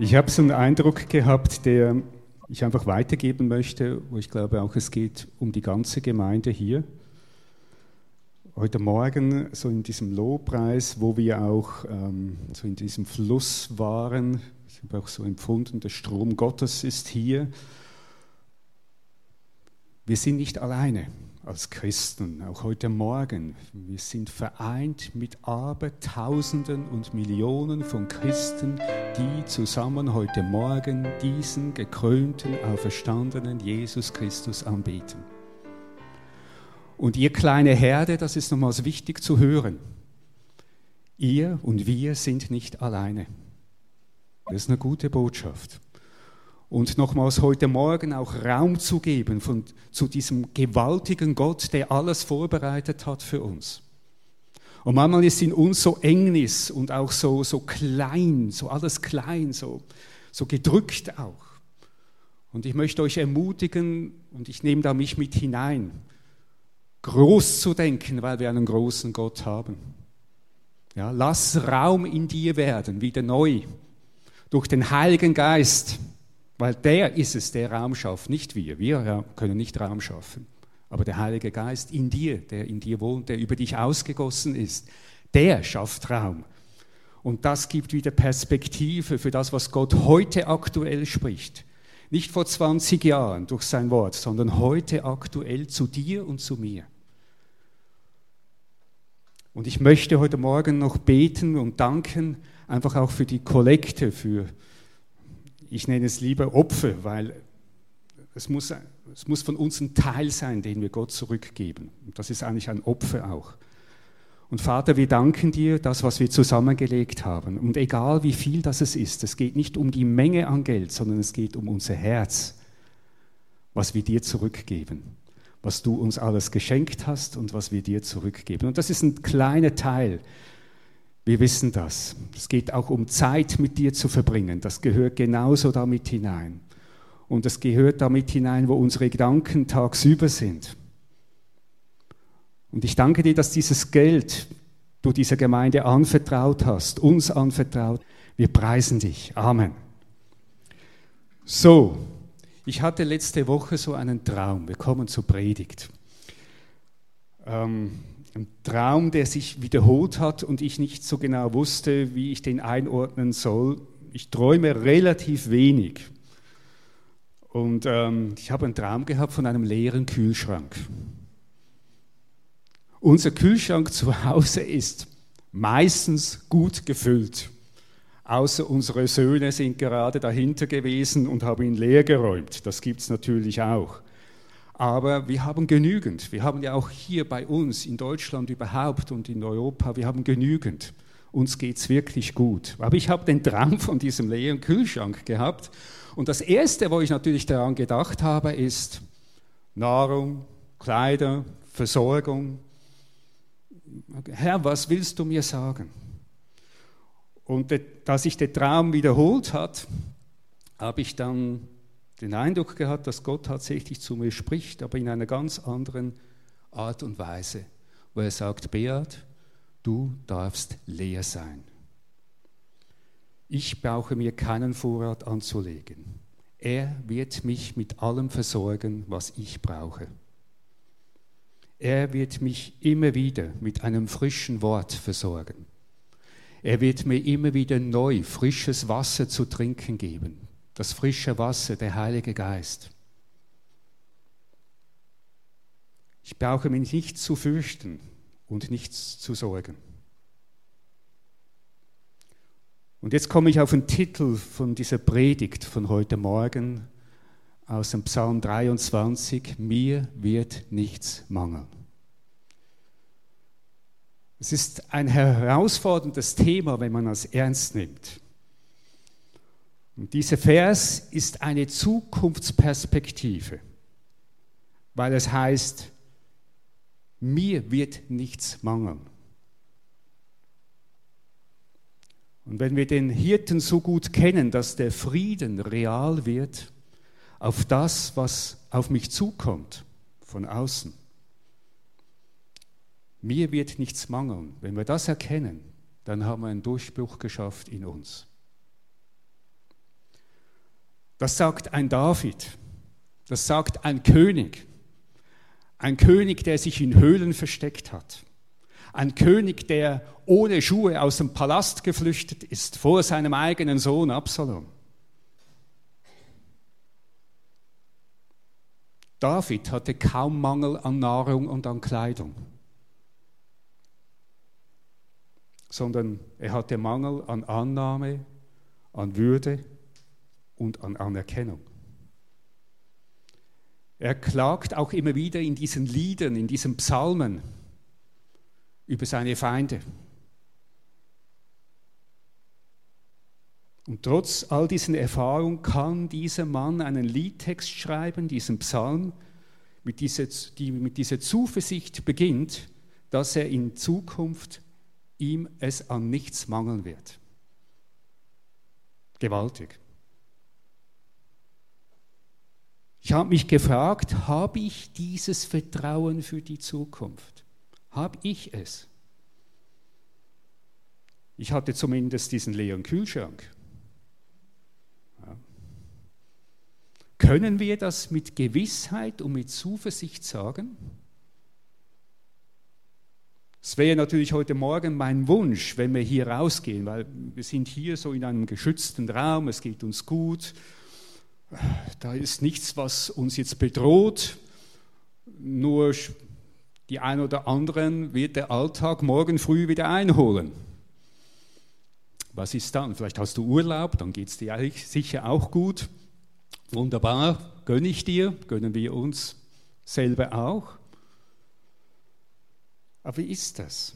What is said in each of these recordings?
Ich habe so einen Eindruck gehabt, der ich einfach weitergeben möchte, wo ich glaube auch, es geht um die ganze Gemeinde hier. Heute Morgen, so in diesem Lobpreis, wo wir auch ähm, so in diesem Fluss waren, ich habe auch so empfunden, der Strom Gottes ist hier. Wir sind nicht alleine als Christen, auch heute Morgen. Wir sind vereint mit Abertausenden und Millionen von Christen, die zusammen heute Morgen diesen gekrönten, auferstandenen Jesus Christus anbeten. Und ihr kleine Herde, das ist nochmals wichtig zu hören. Ihr und wir sind nicht alleine. Das ist eine gute Botschaft und nochmals heute Morgen auch Raum zu geben von, zu diesem gewaltigen Gott, der alles vorbereitet hat für uns. Und manchmal ist in uns so Engnis und auch so, so klein, so alles klein, so, so gedrückt auch. Und ich möchte euch ermutigen, und ich nehme da mich mit hinein, groß zu denken, weil wir einen großen Gott haben. Ja, lass Raum in dir werden, wieder neu, durch den Heiligen Geist. Weil der ist es, der Raum schafft, nicht wir. Wir können nicht Raum schaffen. Aber der Heilige Geist in dir, der in dir wohnt, der über dich ausgegossen ist, der schafft Raum. Und das gibt wieder Perspektive für das, was Gott heute aktuell spricht. Nicht vor 20 Jahren durch sein Wort, sondern heute aktuell zu dir und zu mir. Und ich möchte heute Morgen noch beten und danken, einfach auch für die Kollekte, für ich nenne es lieber Opfer, weil es muss, es muss von uns ein Teil sein, den wir Gott zurückgeben. Und das ist eigentlich ein Opfer auch. Und Vater, wir danken dir, das, was wir zusammengelegt haben. Und egal wie viel das es ist, es geht nicht um die Menge an Geld, sondern es geht um unser Herz, was wir dir zurückgeben, was du uns alles geschenkt hast und was wir dir zurückgeben. Und das ist ein kleiner Teil wir wissen das. Es geht auch um Zeit mit dir zu verbringen. Das gehört genauso damit hinein. Und es gehört damit hinein, wo unsere Gedanken tagsüber sind. Und ich danke dir, dass dieses Geld du dieser Gemeinde anvertraut hast, uns anvertraut. Wir preisen dich. Amen. So, ich hatte letzte Woche so einen Traum. Wir kommen zur Predigt. Ähm, ein Traum, der sich wiederholt hat und ich nicht so genau wusste, wie ich den einordnen soll. Ich träume relativ wenig. Und ähm, ich habe einen Traum gehabt von einem leeren Kühlschrank. Unser Kühlschrank zu Hause ist meistens gut gefüllt. Außer unsere Söhne sind gerade dahinter gewesen und haben ihn leer geräumt. Das gibt es natürlich auch. Aber wir haben genügend. Wir haben ja auch hier bei uns in Deutschland überhaupt und in Europa, wir haben genügend. Uns geht es wirklich gut. Aber ich habe den Traum von diesem leeren Kühlschrank gehabt. Und das Erste, wo ich natürlich daran gedacht habe, ist Nahrung, Kleider, Versorgung. Herr, was willst du mir sagen? Und da sich der Traum wiederholt hat, habe ich dann den Eindruck gehabt, dass Gott tatsächlich zu mir spricht, aber in einer ganz anderen Art und Weise, wo er sagt, Beat, du darfst leer sein. Ich brauche mir keinen Vorrat anzulegen. Er wird mich mit allem versorgen, was ich brauche. Er wird mich immer wieder mit einem frischen Wort versorgen. Er wird mir immer wieder neu frisches Wasser zu trinken geben das frische Wasser, der Heilige Geist. Ich brauche mich nicht zu fürchten und nichts zu sorgen. Und jetzt komme ich auf den Titel von dieser Predigt von heute Morgen aus dem Psalm 23, mir wird nichts mangeln. Es ist ein herausforderndes Thema, wenn man es ernst nimmt. Und dieser Vers ist eine Zukunftsperspektive, weil es heißt, mir wird nichts mangeln. Und wenn wir den Hirten so gut kennen, dass der Frieden real wird auf das, was auf mich zukommt von außen, mir wird nichts mangeln. Wenn wir das erkennen, dann haben wir einen Durchbruch geschafft in uns. Das sagt ein David. Das sagt ein König. Ein König, der sich in Höhlen versteckt hat. Ein König, der ohne Schuhe aus dem Palast geflüchtet ist vor seinem eigenen Sohn Absalom. David hatte kaum Mangel an Nahrung und an Kleidung, sondern er hatte Mangel an Annahme, an Würde und an Anerkennung. Er klagt auch immer wieder in diesen Liedern, in diesen Psalmen über seine Feinde. Und trotz all diesen Erfahrungen kann dieser Mann einen Liedtext schreiben, diesen Psalm, mit dieser, die mit dieser Zuversicht beginnt, dass er in Zukunft ihm es an nichts mangeln wird. Gewaltig. Ich habe mich gefragt, habe ich dieses Vertrauen für die Zukunft? Habe ich es? Ich hatte zumindest diesen leeren Kühlschrank. Ja. Können wir das mit Gewissheit und mit Zuversicht sagen? Es wäre natürlich heute Morgen mein Wunsch, wenn wir hier rausgehen, weil wir sind hier so in einem geschützten Raum, es geht uns gut, da ist nichts, was uns jetzt bedroht, nur die einen oder anderen wird der Alltag morgen früh wieder einholen. Was ist dann? Vielleicht hast du Urlaub, dann geht es dir sicher auch gut. Wunderbar, gönne ich dir, gönnen wir uns selber auch. Aber wie ist das?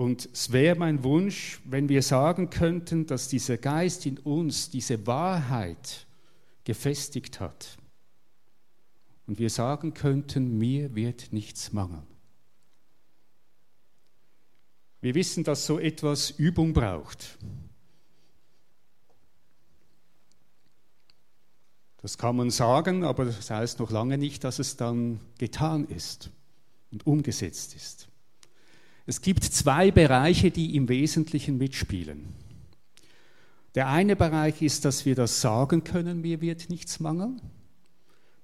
Und es wäre mein Wunsch, wenn wir sagen könnten, dass dieser Geist in uns diese Wahrheit gefestigt hat. Und wir sagen könnten, mir wird nichts mangeln. Wir wissen, dass so etwas Übung braucht. Das kann man sagen, aber das heißt noch lange nicht, dass es dann getan ist und umgesetzt ist. Es gibt zwei Bereiche, die im Wesentlichen mitspielen. Der eine Bereich ist, dass wir das sagen können, mir wird nichts mangeln,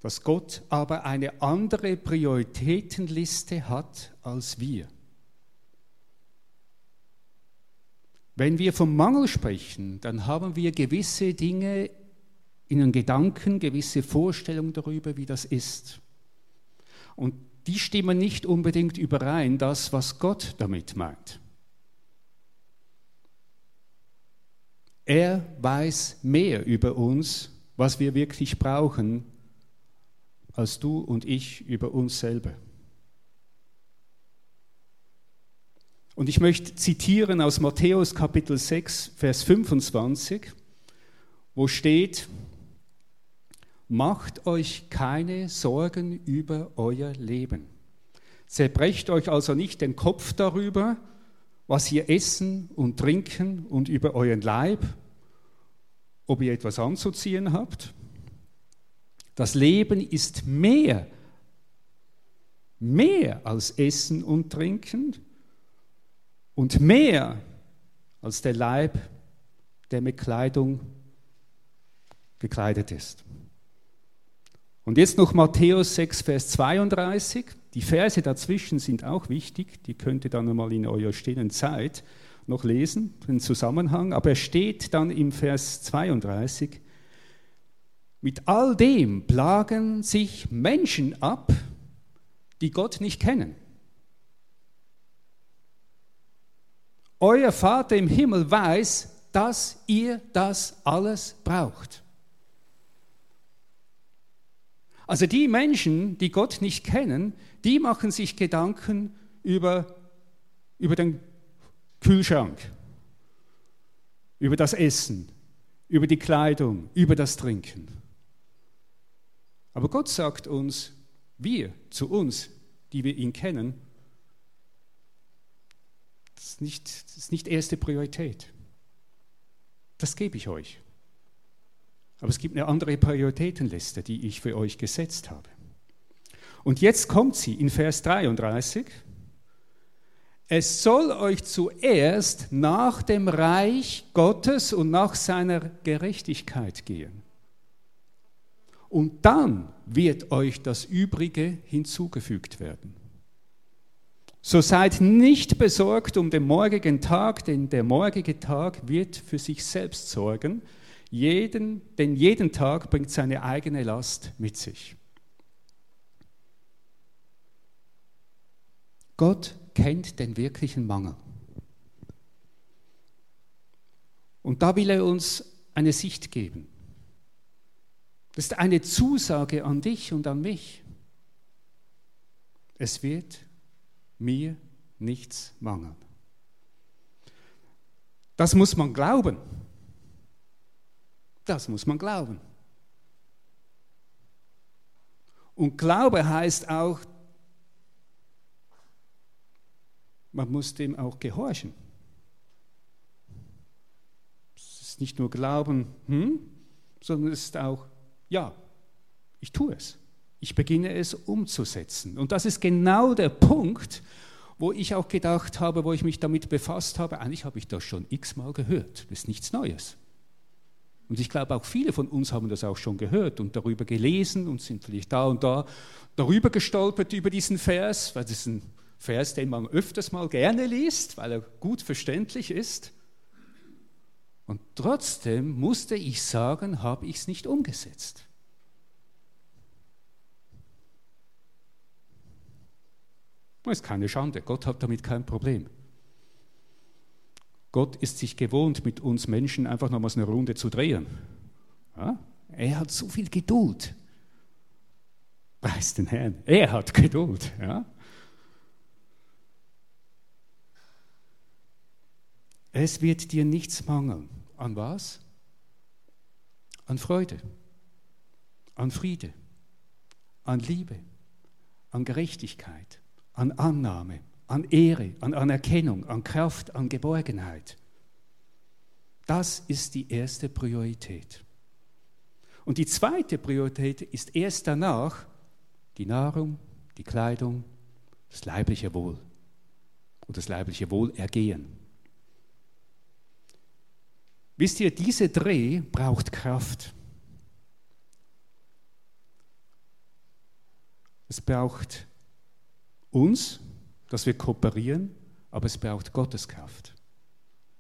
dass Gott aber eine andere Prioritätenliste hat als wir. Wenn wir vom Mangel sprechen, dann haben wir gewisse Dinge in den Gedanken, gewisse Vorstellungen darüber, wie das ist. Und die stimmen nicht unbedingt überein, das, was Gott damit meint. Er weiß mehr über uns, was wir wirklich brauchen, als du und ich über uns selber. Und ich möchte zitieren aus Matthäus Kapitel 6, Vers 25, wo steht, Macht euch keine Sorgen über euer Leben. Zerbrecht euch also nicht den Kopf darüber, was ihr essen und trinken und über euren Leib, ob ihr etwas anzuziehen habt. Das Leben ist mehr, mehr als Essen und Trinken und mehr als der Leib, der mit Kleidung gekleidet ist. Und jetzt noch Matthäus 6, Vers 32. Die Verse dazwischen sind auch wichtig, die könnt ihr dann einmal in eurer stillen Zeit noch lesen, den Zusammenhang. Aber er steht dann im Vers 32, mit all dem plagen sich Menschen ab, die Gott nicht kennen. Euer Vater im Himmel weiß, dass ihr das alles braucht. Also die Menschen, die Gott nicht kennen, die machen sich Gedanken über, über den Kühlschrank, über das Essen, über die Kleidung, über das Trinken. Aber Gott sagt uns, wir, zu uns, die wir ihn kennen, das ist nicht, das ist nicht erste Priorität. Das gebe ich euch. Aber es gibt eine andere Prioritätenliste, die ich für euch gesetzt habe. Und jetzt kommt sie in Vers 33. Es soll euch zuerst nach dem Reich Gottes und nach seiner Gerechtigkeit gehen. Und dann wird euch das Übrige hinzugefügt werden. So seid nicht besorgt um den morgigen Tag, denn der morgige Tag wird für sich selbst sorgen. Jeden, denn jeden Tag bringt seine eigene Last mit sich. Gott kennt den wirklichen Mangel. Und da will er uns eine Sicht geben. Das ist eine Zusage an dich und an mich. Es wird mir nichts mangeln. Das muss man glauben. Das muss man glauben. Und Glaube heißt auch, man muss dem auch gehorchen. Es ist nicht nur Glauben, hm, sondern es ist auch, ja, ich tue es ich beginne es umzusetzen. Und das ist genau der Punkt, wo ich auch gedacht habe, wo ich mich damit befasst habe, eigentlich habe ich das schon x-mal gehört. Das ist nichts Neues. Und ich glaube, auch viele von uns haben das auch schon gehört und darüber gelesen und sind vielleicht da und da darüber gestolpert über diesen Vers, weil das ist ein Vers, den man öfters mal gerne liest, weil er gut verständlich ist. Und trotzdem musste ich sagen, habe ich es nicht umgesetzt. Das ist keine Schande. Gott hat damit kein Problem. Gott ist sich gewohnt, mit uns Menschen einfach nochmals eine Runde zu drehen. Ja? Er hat so viel Geduld. Preis den Herrn. Er hat Geduld. Ja? Es wird dir nichts mangeln. An was? An Freude, an Friede, an Liebe, an Gerechtigkeit, an Annahme, an Ehre, an Anerkennung, an Kraft, an Geborgenheit. Das ist die erste Priorität. Und die zweite Priorität ist erst danach die Nahrung, die Kleidung, das leibliche Wohl und das leibliche Wohlergehen. Wisst ihr, diese Dreh braucht Kraft. Es braucht uns, dass wir kooperieren, aber es braucht Gottes Kraft.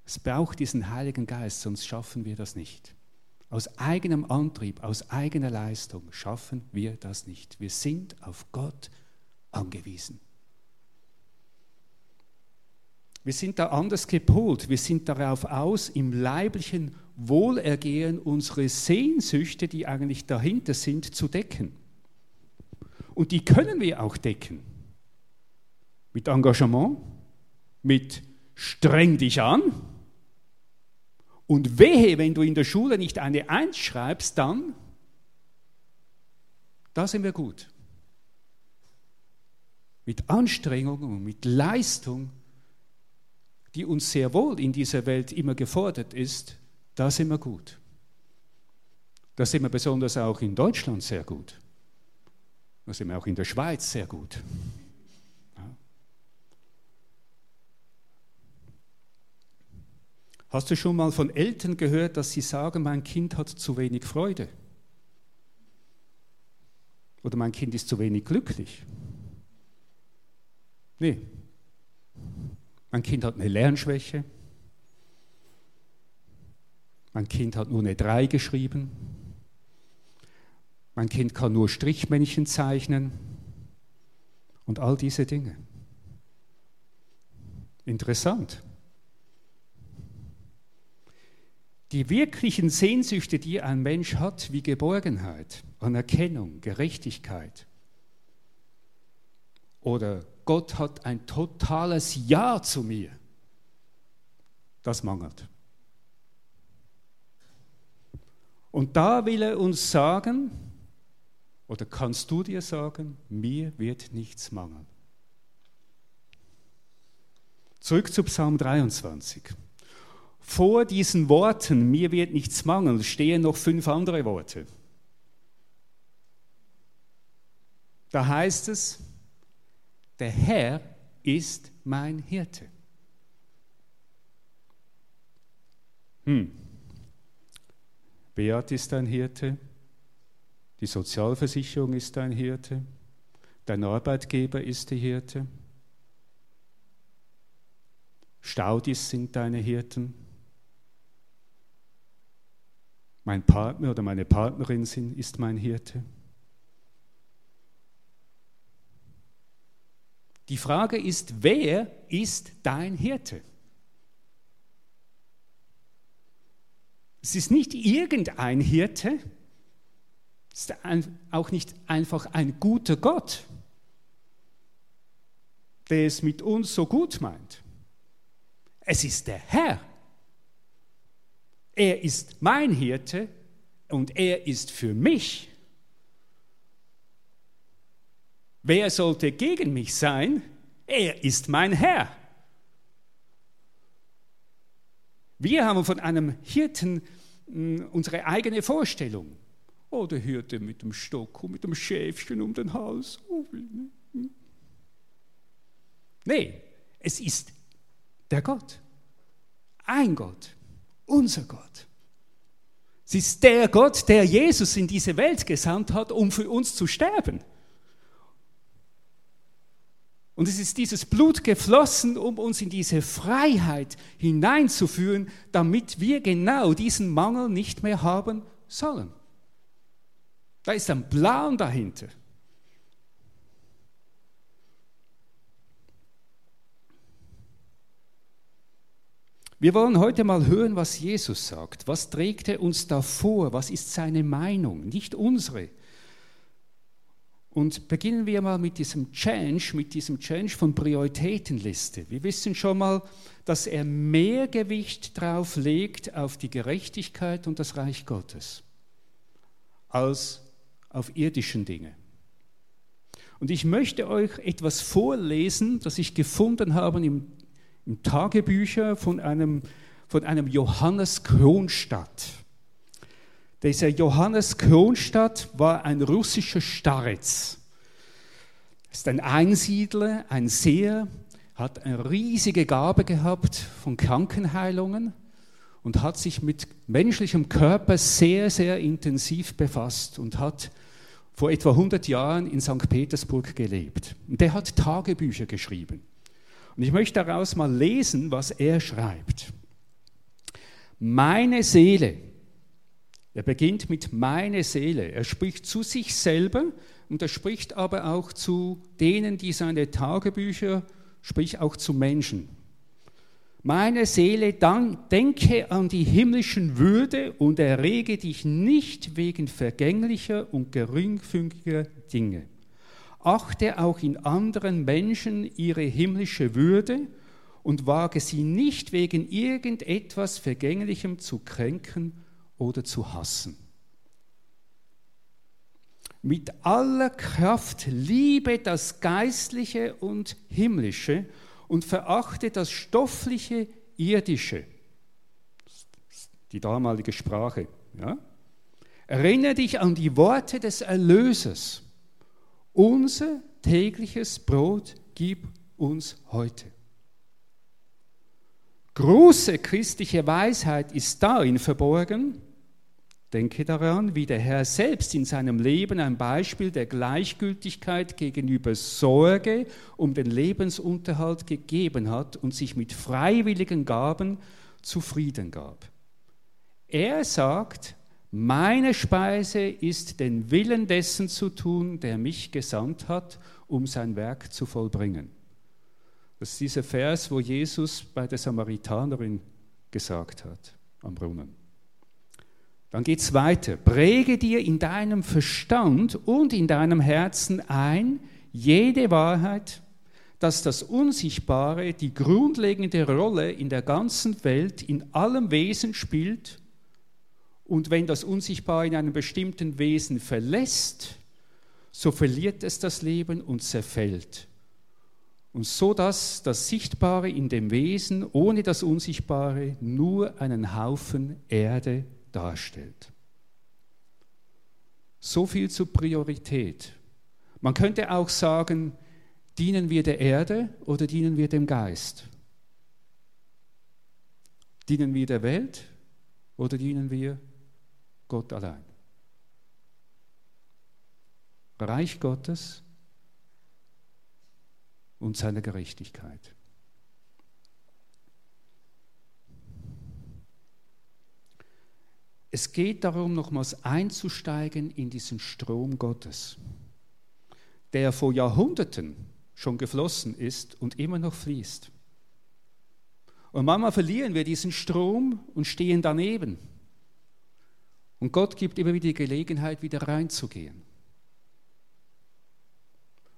Es braucht diesen Heiligen Geist, sonst schaffen wir das nicht. Aus eigenem Antrieb, aus eigener Leistung schaffen wir das nicht. Wir sind auf Gott angewiesen. Wir sind da anders gepolt. Wir sind darauf aus, im leiblichen Wohlergehen unsere Sehnsüchte, die eigentlich dahinter sind, zu decken. Und die können wir auch decken mit Engagement, mit streng dich an. Und wehe, wenn du in der Schule nicht eine Eins schreibst, dann, da sind wir gut. Mit Anstrengung und mit Leistung, die uns sehr wohl in dieser Welt immer gefordert ist, da sind wir gut. Da sind wir besonders auch in Deutschland sehr gut. Da sind wir auch in der Schweiz sehr gut. Hast du schon mal von Eltern gehört, dass sie sagen, mein Kind hat zu wenig Freude? Oder mein Kind ist zu wenig glücklich? Nee. Mein Kind hat eine Lernschwäche. Mein Kind hat nur eine 3 geschrieben. Mein Kind kann nur Strichmännchen zeichnen. Und all diese Dinge. Interessant. Die wirklichen Sehnsüchte, die ein Mensch hat, wie Geborgenheit, Anerkennung, Gerechtigkeit. Oder Gott hat ein totales Ja zu mir. Das mangelt. Und da will er uns sagen, oder kannst du dir sagen, mir wird nichts mangeln. Zurück zu Psalm 23. Vor diesen Worten, mir wird nichts mangeln, stehen noch fünf andere Worte. Da heißt es, der Herr ist mein Hirte. Hm. Beat ist dein Hirte, die Sozialversicherung ist dein Hirte, dein Arbeitgeber ist der Hirte, Staudis sind deine Hirten, mein Partner oder meine Partnerin sind, ist mein Hirte. Die Frage ist, wer ist dein Hirte? Es ist nicht irgendein Hirte, es ist auch nicht einfach ein guter Gott, der es mit uns so gut meint. Es ist der Herr. Er ist mein Hirte und er ist für mich. Wer sollte gegen mich sein? Er ist mein Herr. Wir haben von einem Hirten hm, unsere eigene Vorstellung. Oh, der Hirte mit dem Stock und mit dem Schäfchen um den Hals. Oh, hm. nee, es ist der Gott. Ein Gott. Unser Gott. Es ist der Gott, der Jesus in diese Welt gesandt hat, um für uns zu sterben. Und es ist dieses Blut geflossen, um uns in diese Freiheit hineinzuführen, damit wir genau diesen Mangel nicht mehr haben sollen. Da ist ein Plan dahinter. Wir wollen heute mal hören, was Jesus sagt. Was trägt er uns da vor? Was ist seine Meinung? Nicht unsere. Und beginnen wir mal mit diesem Change, mit diesem Change von Prioritätenliste. Wir wissen schon mal, dass er mehr Gewicht drauf legt auf die Gerechtigkeit und das Reich Gottes als auf irdischen Dinge. Und ich möchte euch etwas vorlesen, das ich gefunden habe im, Tagebücher von einem, von einem Johannes Kronstadt. Dieser Johannes Kronstadt war ein russischer Starez. Ist ein Einsiedler, ein Seher, hat eine riesige Gabe gehabt von Krankenheilungen und hat sich mit menschlichem Körper sehr, sehr intensiv befasst und hat vor etwa 100 Jahren in St. Petersburg gelebt. Und der hat Tagebücher geschrieben. Und ich möchte daraus mal lesen, was er schreibt. Meine Seele er beginnt mit meine Seele. Er spricht zu sich selber und er spricht aber auch zu denen, die seine Tagebücher, sprich auch zu Menschen. Meine Seele, dann denke an die himmlischen Würde und errege dich nicht wegen vergänglicher und geringfügiger Dinge. Achte auch in anderen Menschen ihre himmlische Würde und wage sie nicht wegen irgendetwas Vergänglichem zu kränken oder zu hassen. Mit aller Kraft liebe das Geistliche und Himmlische und verachte das Stoffliche, Irdische. Die damalige Sprache. Ja? Erinnere dich an die Worte des Erlösers. Unser tägliches Brot gib uns heute. Große christliche Weisheit ist darin verborgen, Denke daran, wie der Herr selbst in seinem Leben ein Beispiel der Gleichgültigkeit gegenüber Sorge um den Lebensunterhalt gegeben hat und sich mit freiwilligen Gaben zufrieden gab. Er sagt, meine Speise ist den Willen dessen zu tun, der mich gesandt hat, um sein Werk zu vollbringen. Das ist dieser Vers, wo Jesus bei der Samaritanerin gesagt hat am Brunnen. Dann geht es weiter. Präge dir in deinem Verstand und in deinem Herzen ein, jede Wahrheit, dass das Unsichtbare die grundlegende Rolle in der ganzen Welt, in allem Wesen spielt. Und wenn das Unsichtbare in einem bestimmten Wesen verlässt, so verliert es das Leben und zerfällt. Und so dass das Sichtbare in dem Wesen ohne das Unsichtbare nur einen Haufen Erde darstellt. So viel zur Priorität. Man könnte auch sagen, Dienen wir der Erde oder dienen wir dem Geist? Dienen wir der Welt oder dienen wir Gott allein? Reich Gottes und seiner Gerechtigkeit. Es geht darum, nochmals einzusteigen in diesen Strom Gottes, der vor Jahrhunderten schon geflossen ist und immer noch fließt. Und manchmal verlieren wir diesen Strom und stehen daneben. Und Gott gibt immer wieder die Gelegenheit, wieder reinzugehen.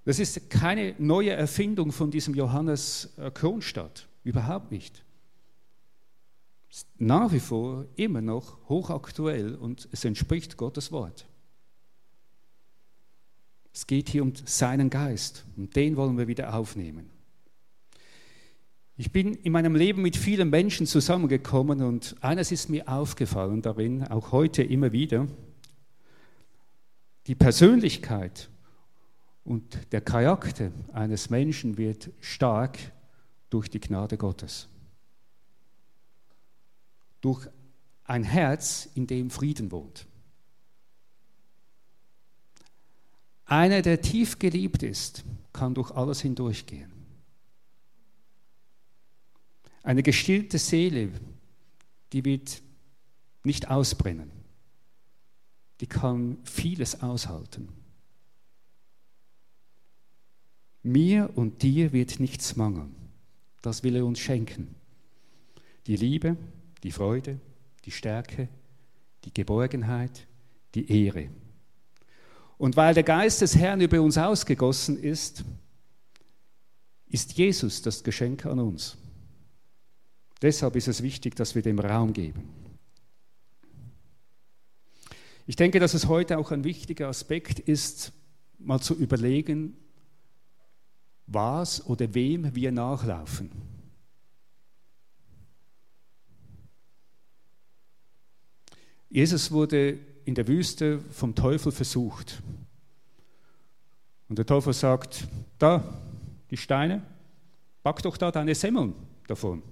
Das ist keine neue Erfindung von diesem Johannes äh, Kronstadt, überhaupt nicht. Ist nach wie vor immer noch hochaktuell und es entspricht Gottes Wort. Es geht hier um seinen Geist und den wollen wir wieder aufnehmen. Ich bin in meinem Leben mit vielen Menschen zusammengekommen und eines ist mir aufgefallen darin, auch heute immer wieder, die Persönlichkeit und der Charakter eines Menschen wird stark durch die Gnade Gottes. Durch ein Herz, in dem Frieden wohnt. Einer, der tief geliebt ist, kann durch alles hindurchgehen. Eine gestillte Seele, die wird nicht ausbrennen. Die kann vieles aushalten. Mir und dir wird nichts mangeln. Das will er uns schenken. Die Liebe, die Freude, die Stärke, die Geborgenheit, die Ehre. Und weil der Geist des Herrn über uns ausgegossen ist, ist Jesus das Geschenk an uns. Deshalb ist es wichtig, dass wir dem Raum geben. Ich denke, dass es heute auch ein wichtiger Aspekt ist, mal zu überlegen, was oder wem wir nachlaufen. Jesus wurde in der Wüste vom Teufel versucht. Und der Teufel sagt, da, die Steine, pack doch da deine Semmeln davon.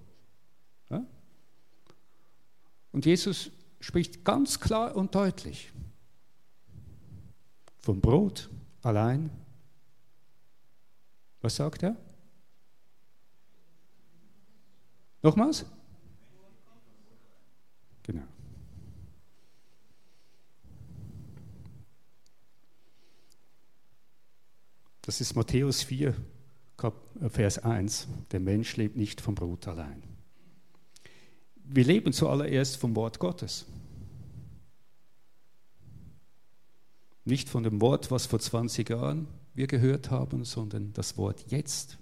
Und Jesus spricht ganz klar und deutlich vom Brot allein. Was sagt er? Nochmals? Genau. Das ist Matthäus 4, Vers 1. Der Mensch lebt nicht vom Brot allein. Wir leben zuallererst vom Wort Gottes. Nicht von dem Wort, was vor 20 Jahren wir gehört haben, sondern das Wort jetzt.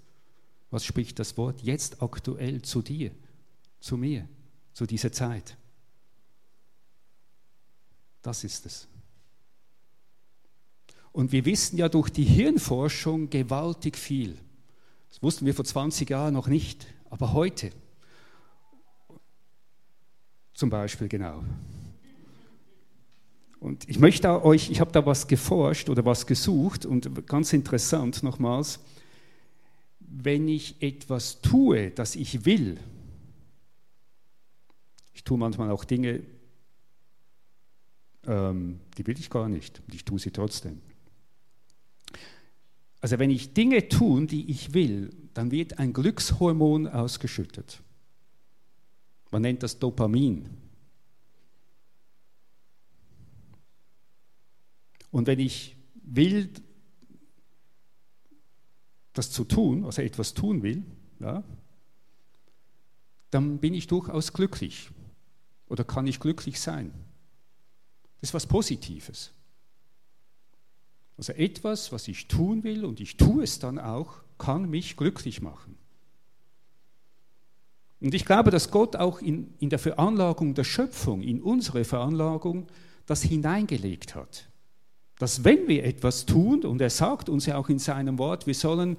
Was spricht das Wort jetzt aktuell zu dir, zu mir, zu dieser Zeit? Das ist es. Und wir wissen ja durch die Hirnforschung gewaltig viel. Das wussten wir vor 20 Jahren noch nicht, aber heute zum Beispiel genau. Und ich möchte euch, ich habe da was geforscht oder was gesucht und ganz interessant nochmals, wenn ich etwas tue, das ich will, ich tue manchmal auch Dinge, ähm, die will ich gar nicht ich tue sie trotzdem. Also wenn ich Dinge tue, die ich will, dann wird ein Glückshormon ausgeschüttet. Man nennt das Dopamin. Und wenn ich will, das zu tun, also etwas tun will, ja, dann bin ich durchaus glücklich oder kann ich glücklich sein. Das ist was Positives. Also etwas, was ich tun will und ich tue es dann auch, kann mich glücklich machen. Und ich glaube, dass Gott auch in, in der Veranlagung der Schöpfung, in unsere Veranlagung, das hineingelegt hat. Dass wenn wir etwas tun, und er sagt uns ja auch in seinem Wort, wir sollen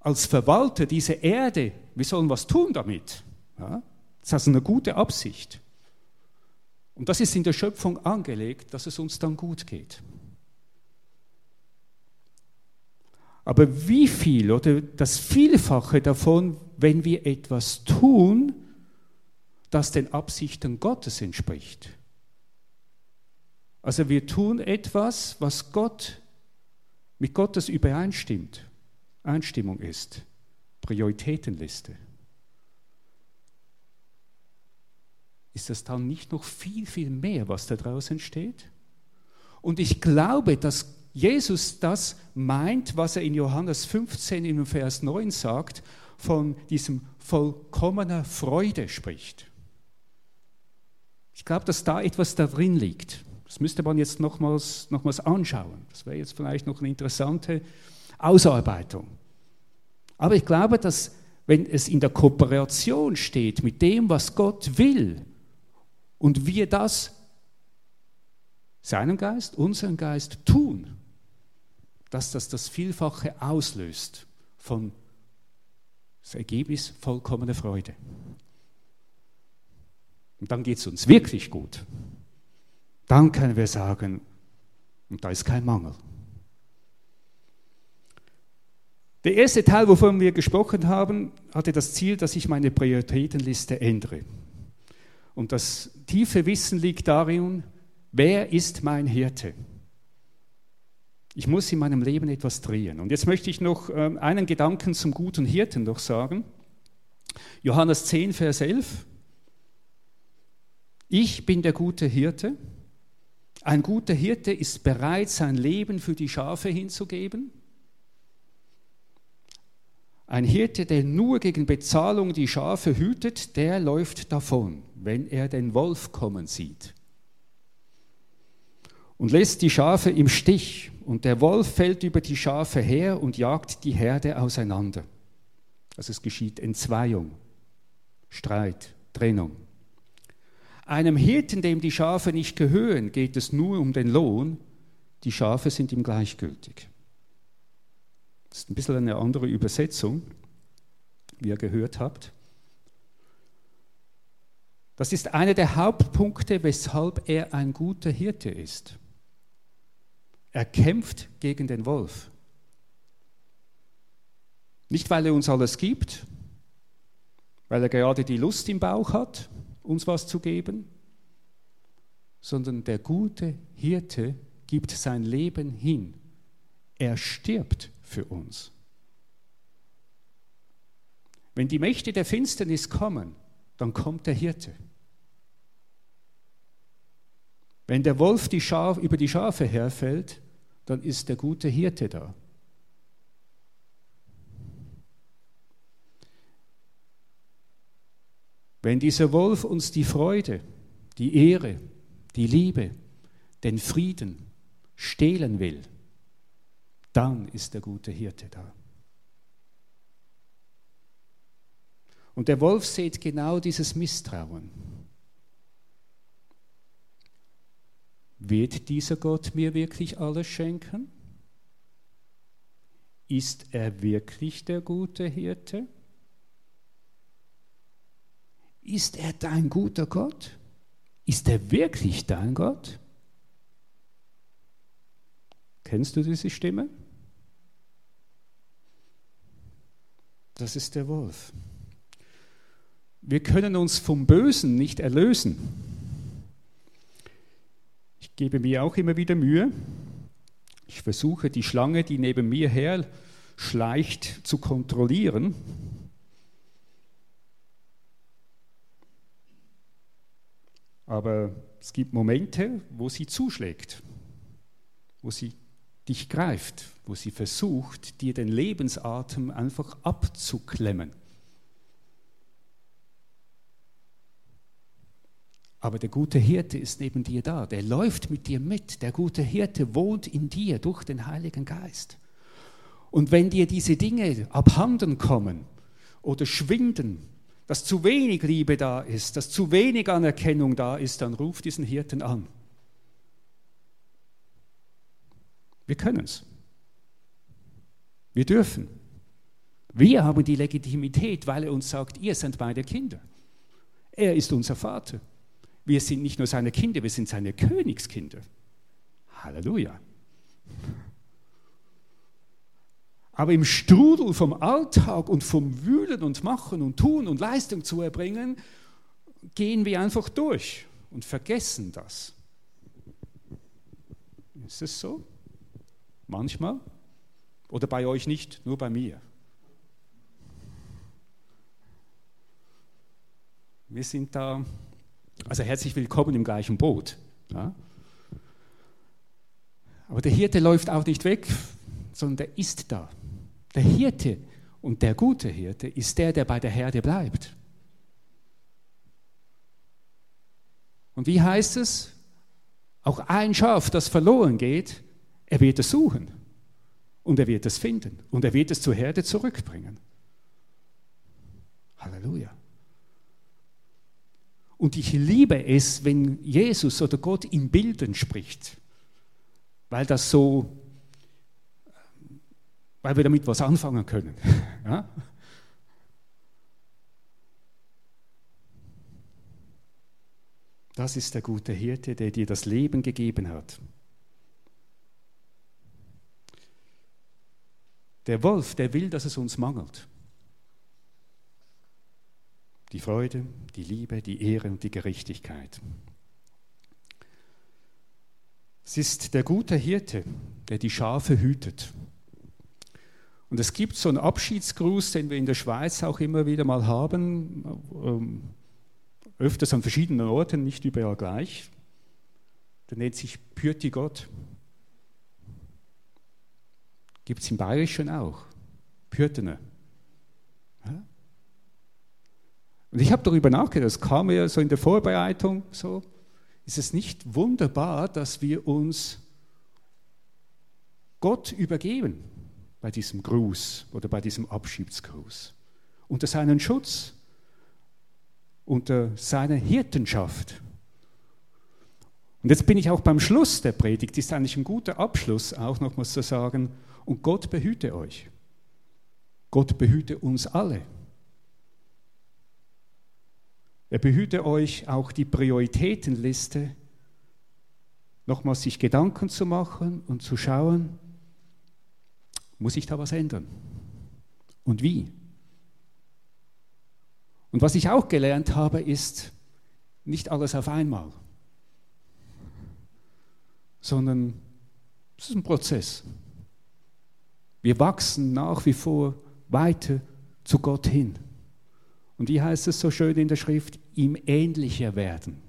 als Verwalter dieser Erde, wir sollen was tun damit. Ja? Das ist eine gute Absicht. Und das ist in der Schöpfung angelegt, dass es uns dann gut geht. Aber wie viel oder das Vielfache davon, wenn wir etwas tun, das den Absichten Gottes entspricht. Also wir tun etwas, was Gott mit Gottes übereinstimmt, Einstimmung ist, Prioritätenliste. Ist das dann nicht noch viel, viel mehr, was da draußen steht? Und ich glaube, dass Jesus das meint, was er in Johannes 15 in Vers 9 sagt, von diesem vollkommener Freude spricht. Ich glaube, dass da etwas darin liegt. Das müsste man jetzt nochmals, nochmals anschauen. Das wäre jetzt vielleicht noch eine interessante Ausarbeitung. Aber ich glaube, dass wenn es in der Kooperation steht mit dem, was Gott will und wir das seinem Geist, unseren Geist tun, dass das das Vielfache auslöst von das Ergebnis vollkommene Freude. Und dann geht es uns wirklich gut. Dann können wir sagen, und da ist kein Mangel. Der erste Teil, wovon wir gesprochen haben, hatte das Ziel, dass ich meine Prioritätenliste ändere. Und das tiefe Wissen liegt darin, wer ist mein Hirte? Ich muss in meinem Leben etwas drehen. Und jetzt möchte ich noch ähm, einen Gedanken zum guten Hirten noch sagen. Johannes 10, Vers 11. Ich bin der gute Hirte. Ein guter Hirte ist bereit, sein Leben für die Schafe hinzugeben. Ein Hirte, der nur gegen Bezahlung die Schafe hütet, der läuft davon, wenn er den Wolf kommen sieht. Und lässt die Schafe im Stich, und der Wolf fällt über die Schafe her und jagt die Herde auseinander. Also es geschieht Entzweiung, Streit, Trennung. Einem Hirten, dem die Schafe nicht gehören, geht es nur um den Lohn, die Schafe sind ihm gleichgültig. Das ist ein bisschen eine andere Übersetzung, wie ihr gehört habt. Das ist einer der Hauptpunkte, weshalb er ein guter Hirte ist. Er kämpft gegen den Wolf. Nicht, weil er uns alles gibt, weil er gerade die Lust im Bauch hat, uns was zu geben, sondern der gute Hirte gibt sein Leben hin. Er stirbt für uns. Wenn die Mächte der Finsternis kommen, dann kommt der Hirte. Wenn der Wolf die Schaf, über die Schafe herfällt, dann ist der gute Hirte da. Wenn dieser Wolf uns die Freude, die Ehre, die Liebe, den Frieden stehlen will, dann ist der gute Hirte da. Und der Wolf sieht genau dieses Misstrauen. Wird dieser Gott mir wirklich alles schenken? Ist er wirklich der gute Hirte? Ist er dein guter Gott? Ist er wirklich dein Gott? Kennst du diese Stimme? Das ist der Wolf. Wir können uns vom Bösen nicht erlösen. Gebe mir auch immer wieder Mühe. Ich versuche die Schlange, die neben mir her schleicht, zu kontrollieren. Aber es gibt Momente, wo sie zuschlägt, wo sie dich greift, wo sie versucht, dir den Lebensatem einfach abzuklemmen. Aber der gute Hirte ist neben dir da, der läuft mit dir mit. Der gute Hirte wohnt in dir durch den Heiligen Geist. Und wenn dir diese Dinge abhanden kommen oder schwinden dass zu wenig Liebe da ist, dass zu wenig Anerkennung da ist, dann ruf diesen Hirten an. Wir können es. Wir dürfen. Wir haben die Legitimität, weil er uns sagt, ihr seid meine Kinder. Er ist unser Vater. Wir sind nicht nur seine Kinder, wir sind seine Königskinder. Halleluja. Aber im Strudel vom Alltag und vom Wühlen und Machen und Tun und Leistung zu erbringen, gehen wir einfach durch und vergessen das. Ist es so? Manchmal? Oder bei euch nicht, nur bei mir? Wir sind da, also herzlich willkommen im gleichen Boot. Ja? Aber der Hirte läuft auch nicht weg, sondern der ist da. Der Hirte und der gute Hirte ist der, der bei der Herde bleibt. Und wie heißt es? Auch ein Schaf, das verloren geht, er wird es suchen und er wird es finden und er wird es zur Herde zurückbringen. Halleluja. Und ich liebe es, wenn Jesus oder Gott in Bildern spricht, weil das so, weil wir damit was anfangen können. Ja? Das ist der gute Hirte, der dir das Leben gegeben hat. Der Wolf, der will, dass es uns mangelt. Die Freude, die Liebe, die Ehre und die Gerechtigkeit. Es ist der gute Hirte, der die Schafe hütet. Und es gibt so einen Abschiedsgruß, den wir in der Schweiz auch immer wieder mal haben. Ähm, öfters an verschiedenen Orten, nicht überall gleich. Der nennt sich Pürti Gott. Gibt es im Bayerischen auch. Pürtene. Ja? Und ich habe darüber nachgedacht, das kam mir so in der Vorbereitung so, ist es nicht wunderbar, dass wir uns Gott übergeben bei diesem Gruß oder bei diesem Abschiedsgruß, unter seinen Schutz, unter seiner Hirtenschaft. Und jetzt bin ich auch beim Schluss der Predigt, ist eigentlich ein guter Abschluss, auch nochmals zu sagen, und Gott behüte euch. Gott behüte uns alle. Er behüte euch auch die Prioritätenliste, nochmals sich Gedanken zu machen und zu schauen, muss ich da was ändern? Und wie? Und was ich auch gelernt habe, ist nicht alles auf einmal, sondern es ist ein Prozess. Wir wachsen nach wie vor weiter zu Gott hin. Und wie heißt es so schön in der Schrift? Ihm ähnlicher werden.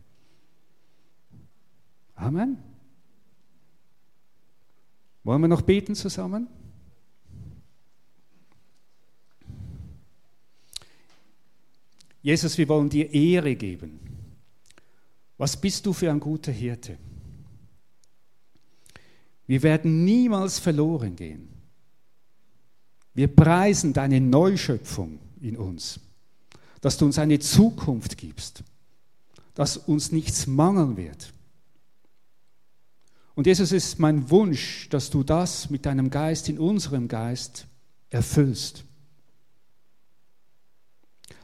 Amen. Wollen wir noch beten zusammen? Jesus, wir wollen dir Ehre geben. Was bist du für ein guter Hirte? Wir werden niemals verloren gehen. Wir preisen deine Neuschöpfung in uns, dass du uns eine Zukunft gibst, dass uns nichts mangeln wird. Und Jesus ist mein Wunsch, dass du das mit deinem Geist in unserem Geist erfüllst.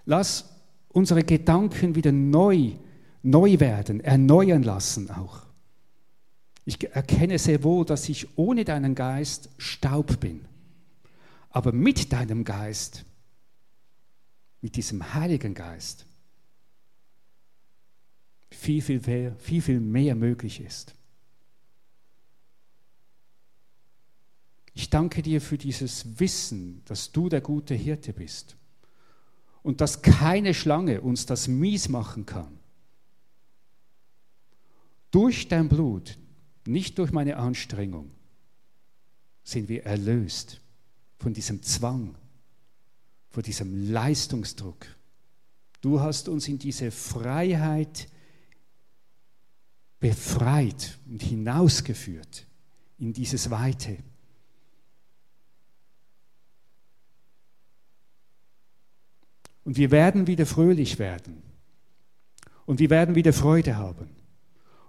Lass unsere Gedanken wieder neu, neu werden, erneuern lassen auch. Ich erkenne sehr wohl, dass ich ohne deinen Geist Staub bin. Aber mit deinem Geist, mit diesem Heiligen Geist, viel, viel mehr, viel, viel mehr möglich ist. Ich danke dir für dieses Wissen, dass du der gute Hirte bist und dass keine Schlange uns das mies machen kann. Durch dein Blut, nicht durch meine Anstrengung, sind wir erlöst von diesem Zwang, von diesem Leistungsdruck. Du hast uns in diese Freiheit befreit und hinausgeführt in dieses Weite. Und wir werden wieder fröhlich werden. Und wir werden wieder Freude haben.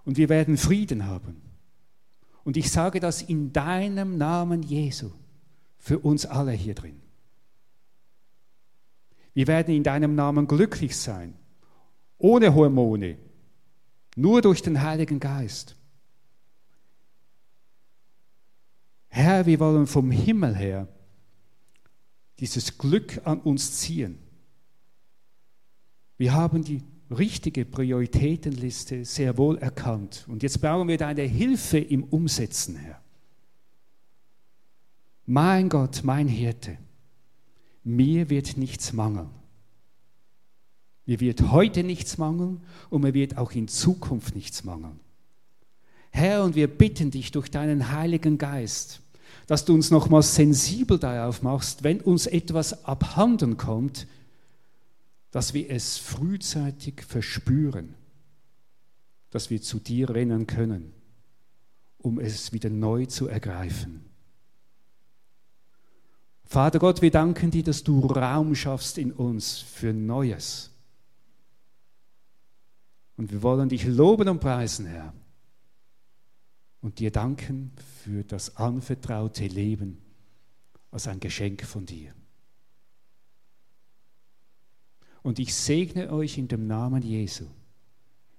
Und wir werden Frieden haben. Und ich sage das in deinem Namen Jesu für uns alle hier drin. Wir werden in deinem Namen glücklich sein, ohne Hormone, nur durch den Heiligen Geist. Herr, wir wollen vom Himmel her dieses Glück an uns ziehen. Wir haben die richtige Prioritätenliste sehr wohl erkannt. Und jetzt brauchen wir deine Hilfe im Umsetzen, Herr. Mein Gott, mein Hirte, mir wird nichts mangeln. Mir wird heute nichts mangeln und mir wird auch in Zukunft nichts mangeln. Herr, und wir bitten dich durch deinen Heiligen Geist, dass du uns nochmals sensibel darauf machst, wenn uns etwas abhanden kommt, dass wir es frühzeitig verspüren, dass wir zu dir rennen können, um es wieder neu zu ergreifen. Vater Gott, wir danken dir, dass du Raum schaffst in uns für Neues. Und wir wollen dich loben und preisen, Herr. Und dir danken für das anvertraute Leben als ein Geschenk von dir. Und ich segne euch in dem Namen Jesu,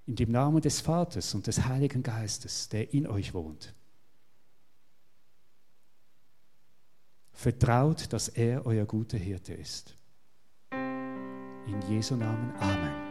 in dem Namen des Vaters und des Heiligen Geistes, der in euch wohnt. Vertraut, dass er euer guter Hirte ist. In Jesu Namen. Amen.